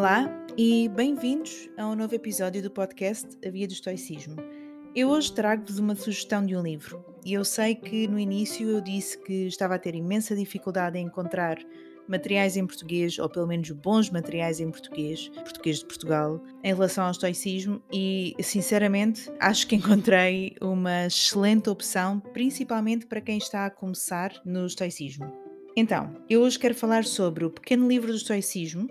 Olá e bem-vindos a um novo episódio do podcast A Via do Estoicismo. Eu hoje trago-vos uma sugestão de um livro e eu sei que no início eu disse que estava a ter imensa dificuldade em encontrar materiais em português, ou pelo menos bons materiais em português, português de Portugal, em relação ao estoicismo e, sinceramente, acho que encontrei uma excelente opção, principalmente para quem está a começar no estoicismo. Então, eu hoje quero falar sobre o pequeno livro do estoicismo,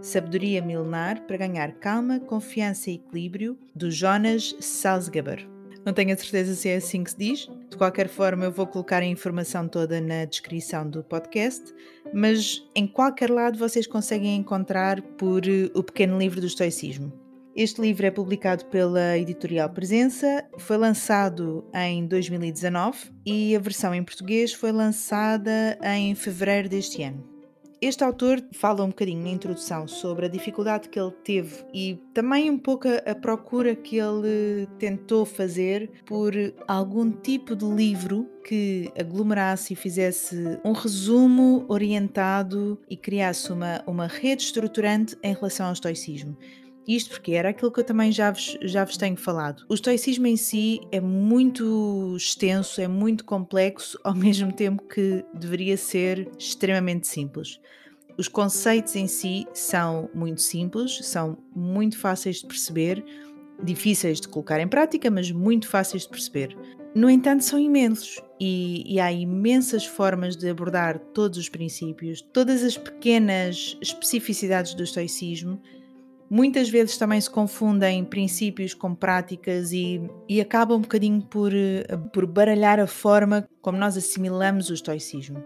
Sabedoria Milenar para Ganhar Calma, Confiança e Equilíbrio, do Jonas Salzgeber. Não tenho a certeza se é assim que se diz. De qualquer forma, eu vou colocar a informação toda na descrição do podcast, mas em qualquer lado vocês conseguem encontrar por eh, O Pequeno Livro do Estoicismo. Este livro é publicado pela editorial Presença, foi lançado em 2019 e a versão em português foi lançada em fevereiro deste ano. Este autor fala um bocadinho na introdução sobre a dificuldade que ele teve e também um pouco a, procura que ele tentou fazer por algum tipo de livro que aglomerasse e fizesse um resumo orientado e criasse uma, uma rede estruturante em relação ao estoicismo. Isto porque era aquilo que eu também já vos, já vos tenho falado. O estoicismo em si é muito extenso, é muito complexo, ao mesmo tempo que deveria ser extremamente simples. Os conceitos em si são muito simples, são muito fáceis de perceber, difíceis de colocar em prática, mas muito fáceis de perceber. No entanto, são imensos e, e, há imensas formas de abordar todos os princípios, todas as pequenas especificidades do estoicismo muitas vezes também se confundem princípios com práticas e, e acaba um bocadinho por, eh, por baralhar a forma como nós assimilamos o estoicismo.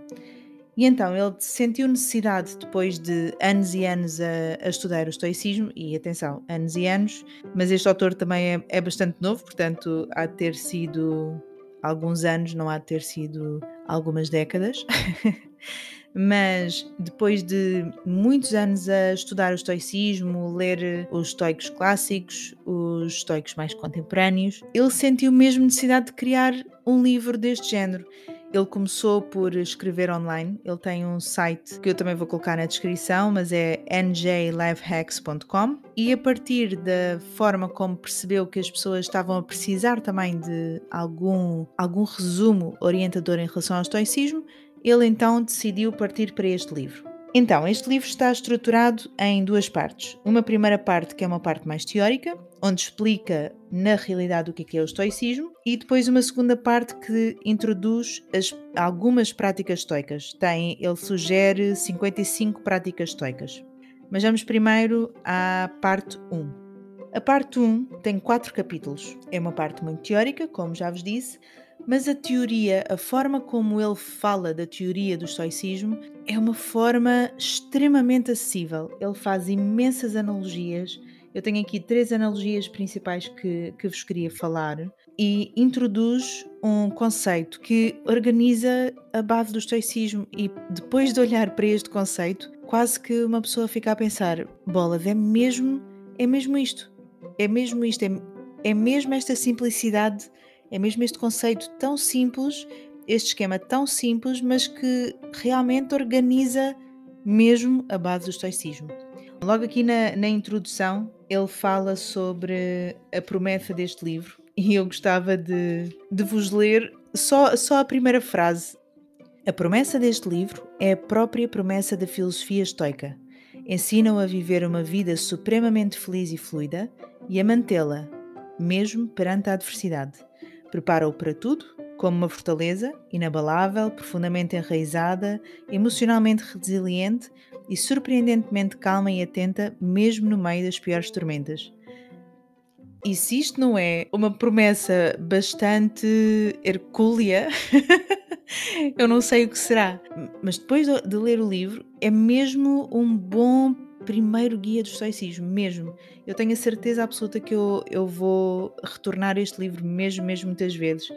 E então ele sentiu necessidade, depois de anos e anos a, a, estudar o estoicismo, e atenção, anos e anos, mas este autor também é, é bastante novo, portanto há de ter sido alguns anos, não há de ter sido algumas décadas. mas depois de muitos anos a estudar o estoicismo, ler os estoicos clássicos, os estoicos mais contemporâneos, ele sentiu mesmo necessidade de criar um livro deste género. Ele começou por escrever online. Ele tem um site que eu também vou colocar na descrição, mas é njlifehacks.com. E a partir da forma como percebeu que as pessoas estavam a precisar também de algum, algum resumo orientador em relação ao estoicismo, ele então decidiu partir para este livro. Então, este livro está estruturado em duas partes. Uma primeira parte, que é uma parte mais teórica, onde explica na realidade o que é, é o estoicismo, e depois uma segunda parte que introduz as, algumas práticas estoicas. Tem, ele sugere 55 práticas estoicas. Mas vamos primeiro à parte 1. A parte 1 tem quatro capítulos. É uma parte muito teórica, como já vos disse, mas a teoria, a forma como ele fala da teoria do estoicismo, é uma forma extremamente acessível. Ele faz imensas analogias. Eu tenho aqui três analogias principais que, que vos queria falar e introduz um conceito que organiza a base do estoicismo. E depois de olhar para este conceito, quase que uma pessoa fica a pensar: bolas, é mesmo, é mesmo isto, é mesmo isto, é, é mesmo esta simplicidade é mesmo este conceito tão simples, este esquema tão simples, mas que realmente organiza mesmo a base do estoicismo. Logo aqui na, na introdução, ele fala sobre a promessa deste livro e eu gostava de, de vos ler só, só a primeira frase. A promessa deste livro é a própria promessa da filosofia estoica. Ensinam a viver uma vida supremamente feliz e fluida e a mantê-la, mesmo perante a adversidade. Prepara-o para tudo, como uma fortaleza inabalável, profundamente enraizada, emocionalmente resiliente e surpreendentemente calma e atenta, mesmo no meio das piores tormentas. E se isto não é uma promessa bastante hercúlea, eu não sei o que será. Mas depois de ler o livro, é mesmo um bom primeiro guia do estoicismo, mesmo. Eu tenho a certeza absoluta que eu, eu vou retornar este livro mesmo, mesmo muitas vezes.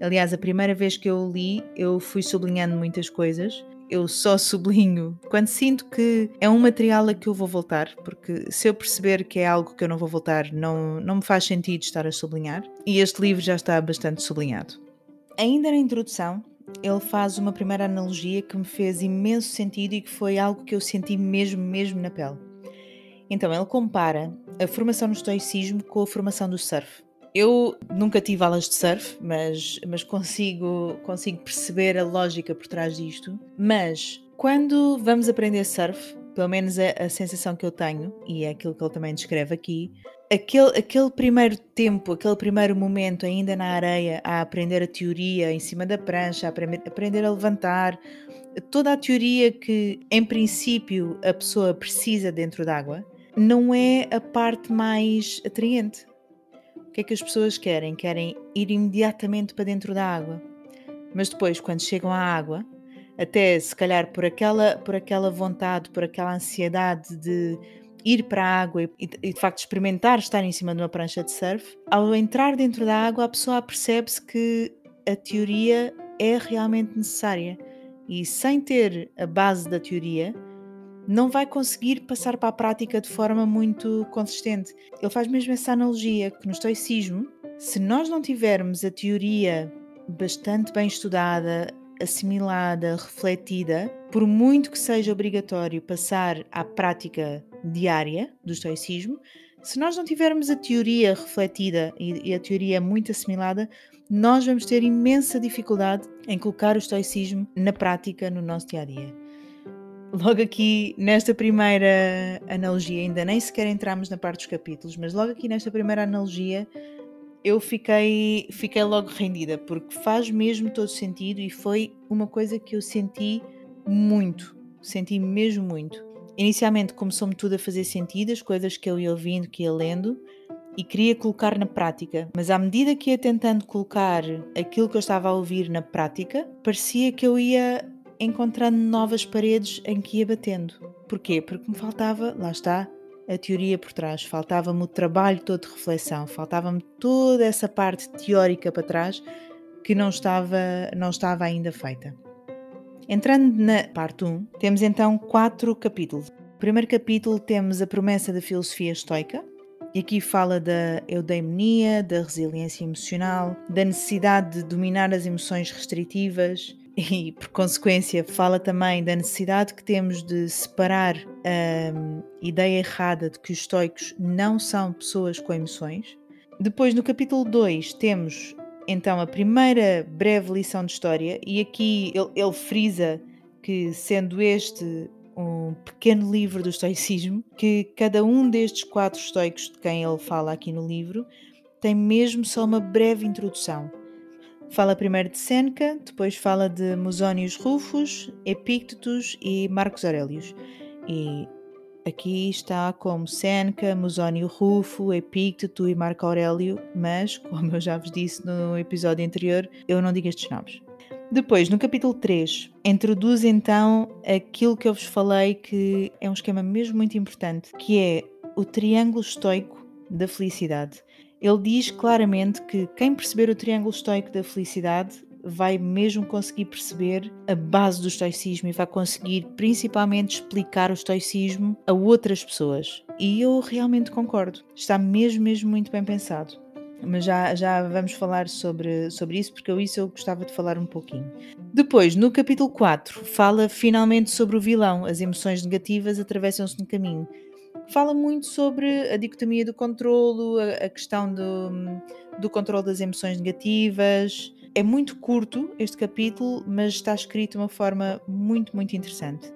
Aliás, a primeira vez que eu li, eu fui sublinhando muitas coisas. Eu só sublinho quando sinto que é um material a que eu vou voltar, porque se eu perceber que é algo que eu não vou voltar, não, não me faz sentido estar a sublinhar. E este livro já está bastante sublinhado. Ainda na introdução, ele faz uma primeira analogia que me fez imenso sentido e que foi algo que eu senti mesmo, mesmo na pele. Então, ele compara a formação no estoicismo com a formação do surf. Eu nunca tive aulas de surf, mas, mas consigo, consigo perceber a lógica por trás disto. Mas quando vamos aprender surf, pelo menos é a sensação que eu tenho, e é aquilo que ele também descreve aqui, aquele, aquele primeiro tempo, aquele primeiro momento ainda na areia, a aprender a teoria em cima da prancha, a aprender a levantar, toda a teoria que em princípio a pessoa precisa dentro d'água, não é a parte mais atraente. O que é que as pessoas querem? Querem ir imediatamente para dentro da água. Mas depois, quando chegam à água, até se calhar por aquela, por aquela vontade, por aquela ansiedade de ir para a água e, e, de facto experimentar estar em cima de uma prancha de surf, ao entrar dentro da água a pessoa percebe-se que a teoria é realmente necessária e sem ter a base da teoria não vai conseguir passar para a prática de forma muito consistente. Ele faz mesmo essa analogia que no estoicismo, se nós não tivermos a teoria bastante bem estudada, assimilada, refletida, por muito que seja obrigatório passar à prática diária do estoicismo, se nós não tivermos a teoria refletida e, a teoria muito assimilada, nós vamos ter imensa dificuldade em colocar o estoicismo na prática no nosso dia a dia. Logo aqui nesta primeira analogia, ainda nem sequer entramos na parte dos capítulos, mas logo aqui nesta primeira analogia eu fiquei, fiquei logo rendida, porque faz mesmo todo sentido e foi uma coisa que eu senti muito, senti mesmo muito. Inicialmente começou-me tudo a fazer sentido, as coisas que eu ia ouvindo, que ia lendo, e queria colocar na prática, mas à medida que ia tentando colocar aquilo que eu estava a ouvir na prática, parecia que eu ia encontrando novas paredes em que ia batendo. Porquê? Porque me faltava, lá está, a teoria por trás, faltava-me o trabalho todo de reflexão, faltava-me toda essa parte teórica para trás que não estava, não estava ainda feita. Entrando na parte 1, temos então quatro capítulos. No primeiro capítulo temos a promessa da filosofia estoica, e aqui fala da eudaimonia, da resiliência emocional, da necessidade de dominar as emoções restritivas, e, por consequência, fala também da necessidade que temos de separar a hum, ideia errada de que os estoicos não são pessoas com emoções. Depois, no capítulo 2, temos então a primeira breve lição de história, e aqui ele, ele frisa que, sendo este um pequeno livro do estoicismo, que cada um destes quatro estoicos de quem ele fala aqui no livro tem mesmo só uma breve introdução Fala primeiro de Seneca, depois fala de Musonius Rufus, Epictetus e Marcos Aurelius. E aqui está como Seneca, Musónio Rufo, Epicteto e Marco Aurélio, mas, como eu já vos disse no episódio anterior, eu não digo estes nomes. Depois, no capítulo 3, introduz então aquilo que eu vos falei que é um esquema mesmo muito importante, que é o triângulo estoico da felicidade. Ele diz claramente que quem perceber o triângulo estoico da felicidade vai mesmo conseguir perceber a base do estoicismo e vai conseguir principalmente explicar o estoicismo a outras pessoas. E eu realmente concordo. Está mesmo, mesmo muito bem pensado. Mas já, já vamos falar sobre, sobre isso, porque isso eu gostava de falar um pouquinho. Depois, no capítulo 4, fala finalmente sobre o vilão. As emoções negativas atravessam-se no caminho fala muito sobre a dicotomia do controlo, a, a questão do, do controle das emoções negativas. É muito curto este capítulo, mas está escrito de uma forma muito, muito interessante.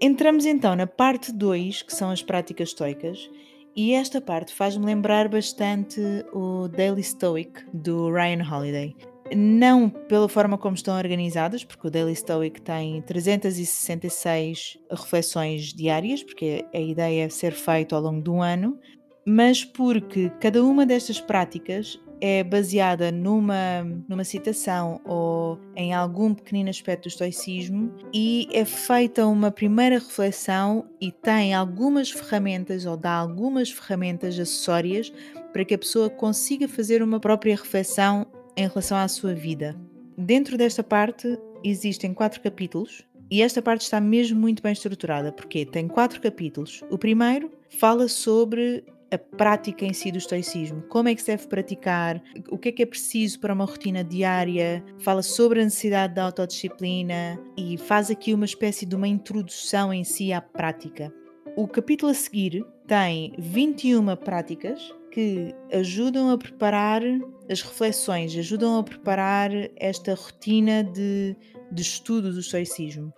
Entramos então na parte 2, que são as práticas estoicas, e esta parte faz-me lembrar bastante o Daily Stoic do Ryan Holiday não pela forma como estão organizadas, porque o Daily Stoic tem 366 reflexões diárias, porque a ideia é ser feito ao longo do ano, mas porque cada uma destas práticas é baseada numa, numa citação ou em algum pequenino aspecto do estoicismo e é feita uma primeira reflexão e tem algumas ferramentas ou dá algumas ferramentas acessórias para que a pessoa consiga fazer uma própria reflexão em relação à sua vida. Dentro desta parte existem quatro capítulos e esta parte está mesmo muito bem estruturada, porque tem quatro capítulos. O primeiro fala sobre a prática em si do estoicismo, como é que se deve praticar, o que é que é preciso para uma rotina diária, fala sobre a necessidade da autodisciplina e faz aqui uma espécie de uma introdução em si à prática. O capítulo a seguir tem 21 práticas que ajudam a preparar as reflexões, ajudam a preparar esta rotina de, de estudo do estoicismo.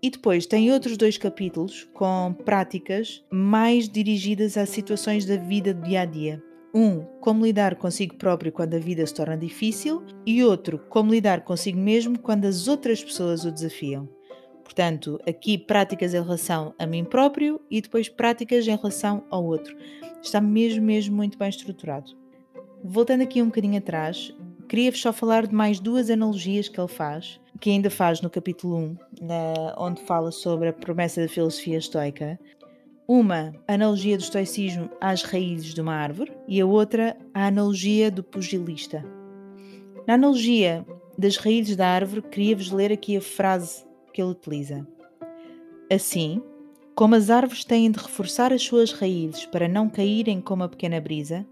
E depois tem outros dois capítulos com práticas mais dirigidas a situações da vida do dia a dia. Um, como lidar consigo próprio quando a vida se torna difícil, e outro, como lidar consigo mesmo quando as outras pessoas o desafiam. Portanto, aqui práticas em relação a mim próprio e depois práticas em relação ao outro. Está mesmo, mesmo muito bem estruturado. Voltando aqui um bocadinho atrás, queria-vos só falar de mais duas analogias que ele faz, que ainda faz no capítulo 1, na, onde fala sobre a promessa da filosofia estoica. Uma, a analogia do estoicismo às raízes de uma árvore, e a outra, a analogia do pugilista. Na analogia das raízes da árvore, queria-vos ler aqui a frase que ele utiliza. Assim, como as árvores têm de reforçar as suas raízes para não caírem como a pequena brisa,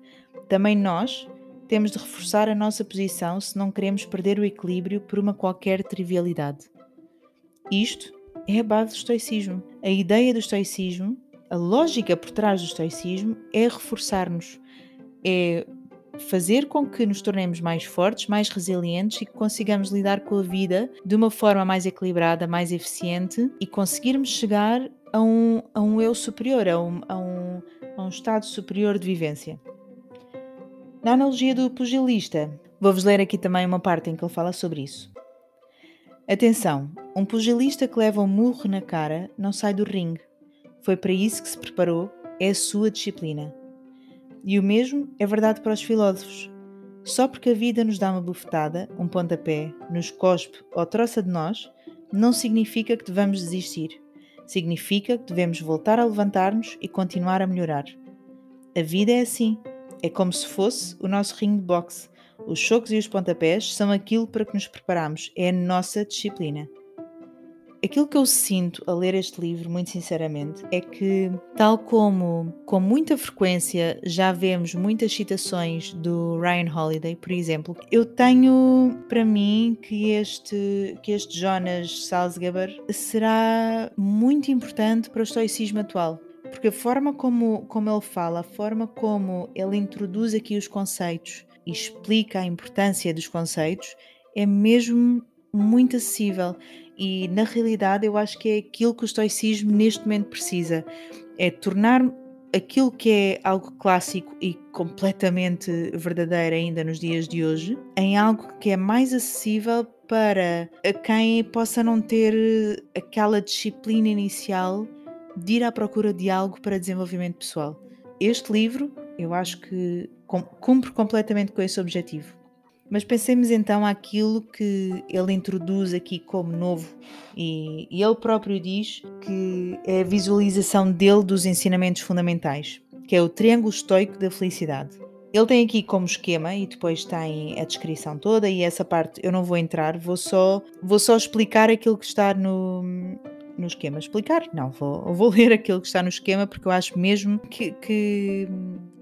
também nós temos de reforçar a nossa posição se não queremos perder o equilíbrio por uma qualquer trivialidade. Isto é a base do estoicismo. A ideia do estoicismo, a lógica por trás do estoicismo é reforçar-nos, é fazer com que nos tornemos mais fortes, mais resilientes e que consigamos lidar com a vida de uma forma mais equilibrada, mais eficiente e conseguirmos chegar a um, a um eu superior, a um, a, um, a um estado superior de vivência. Na analogia do pugilista, vou-vos ler aqui também uma parte em que ele fala sobre isso. Atenção, um pugilista que leva um murro na cara não sai do ringue. Foi para isso que se preparou, é a sua disciplina. E o mesmo é verdade para os filósofos. Só porque a vida nos dá uma bufetada, um pontapé, nos cospe ou troça de nós, não significa que devamos desistir. Significa que devemos voltar a levantar-nos e continuar a melhorar. A vida é assim. É como se fosse o nosso ringue de boxe. Os chocos e os pontapés são aquilo para que nos preparamos. É a nossa disciplina. Aquilo que eu sinto a ler este livro, muito sinceramente, é que, tal como com muita frequência já vemos muitas citações do Ryan Holiday, por exemplo, eu tenho para mim que este, que este Jonas Salzgeber será muito importante para o estoicismo atual. Porque a forma como, como ele fala, a forma como ele introduz aqui os conceitos e explica a importância dos conceitos é mesmo muito acessível. E na realidade eu acho que é aquilo que o estoicismo neste momento precisa: é tornar aquilo que é algo clássico e completamente verdadeiro ainda nos dias de hoje em algo que é mais acessível para quem possa não ter aquela disciplina inicial de ir à procura de algo para desenvolvimento pessoal. Este livro, eu acho que cumpre completamente com esse objetivo. Mas pensemos então aquilo que ele introduz aqui como novo, e, e ele próprio diz que é a visualização dele dos ensinamentos fundamentais, que é o triângulo estoico da felicidade. Ele tem aqui como esquema e depois tem a descrição toda e essa parte eu não vou entrar, vou só, vou só explicar aquilo que está no, no esquema. Explicar? Não, vou, vou ler aquilo que está no esquema porque eu acho mesmo que, que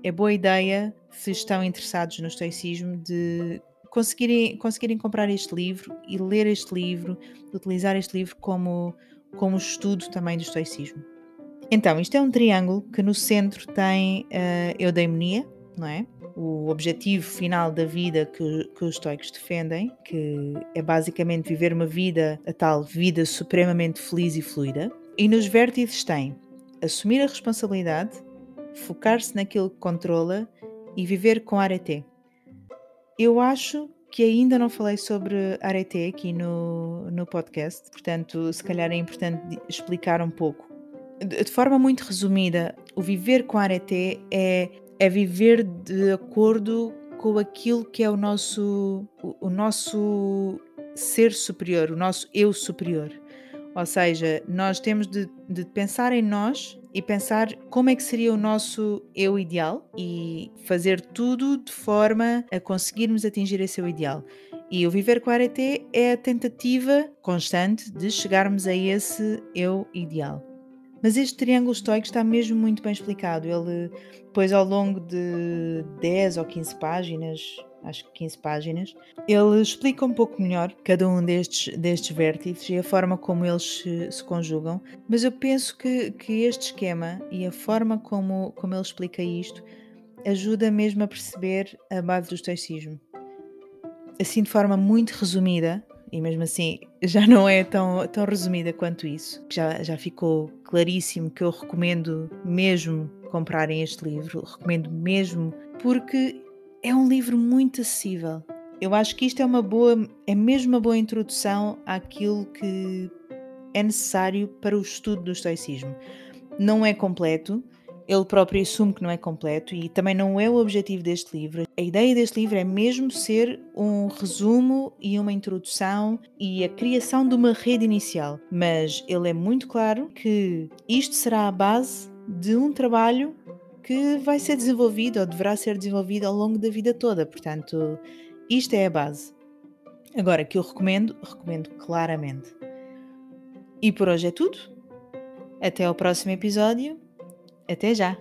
é boa ideia, se estão interessados no estoicismo, de conseguirem, conseguirem comprar este livro e ler este livro, utilizar este livro como, como estudo também do estoicismo. Então, isto é um triângulo que no centro tem a uh, eudaimonia, não é? O objetivo final da vida que, que os estoicos defendem, que é basicamente viver uma vida, a tal vida supremamente feliz e fluida. E nos vértices tem assumir a responsabilidade, focar-se naquilo que controla e viver com arete. Eu acho que ainda não falei sobre arete aqui no, no podcast, portanto, se calhar é importante explicar um pouco. De, forma muito resumida, o viver com arete é, é viver de acordo com aquilo que é o nosso, o, o nosso ser superior, o nosso eu superior. Ou seja, nós temos de, de, pensar em nós e pensar como é que seria o nosso eu ideal e fazer tudo de forma a conseguirmos atingir esse eu ideal. E o Viver com Arete é a tentativa constante de chegarmos a esse eu ideal. Mas este triângulo estoico está mesmo muito bem explicado. Ele, depois, ao longo de 10 ou 15 páginas, acho que 15 páginas. Ele explica um pouco melhor cada um destes, destes vértices e a forma como eles se, se conjugam, mas eu penso que, que este esquema e a forma como, como ele explica isto ajuda mesmo a perceber a base do estoicismo. Assim, de forma muito resumida, e mesmo assim já não é tão, tão resumida quanto isso, já, já ficou claríssimo que eu recomendo mesmo comprarem este livro, recomendo mesmo, porque é um livro muito acessível. Eu acho que isto é uma boa, é mesmo uma boa introdução àquilo que é necessário para o estudo do estoicismo. Não é completo, ele próprio assume que não é completo e também não é o objetivo deste livro. A ideia deste livro é mesmo ser um resumo e uma introdução e a criação de uma rede inicial, mas ele é muito claro que isto será a base de um trabalho que vai ser desenvolvido ou deverá ser desenvolvido ao longo da vida toda. Portanto, isto é a base. Agora, que eu recomendo, recomendo claramente. E por hoje é tudo. Até ao próximo episódio até já!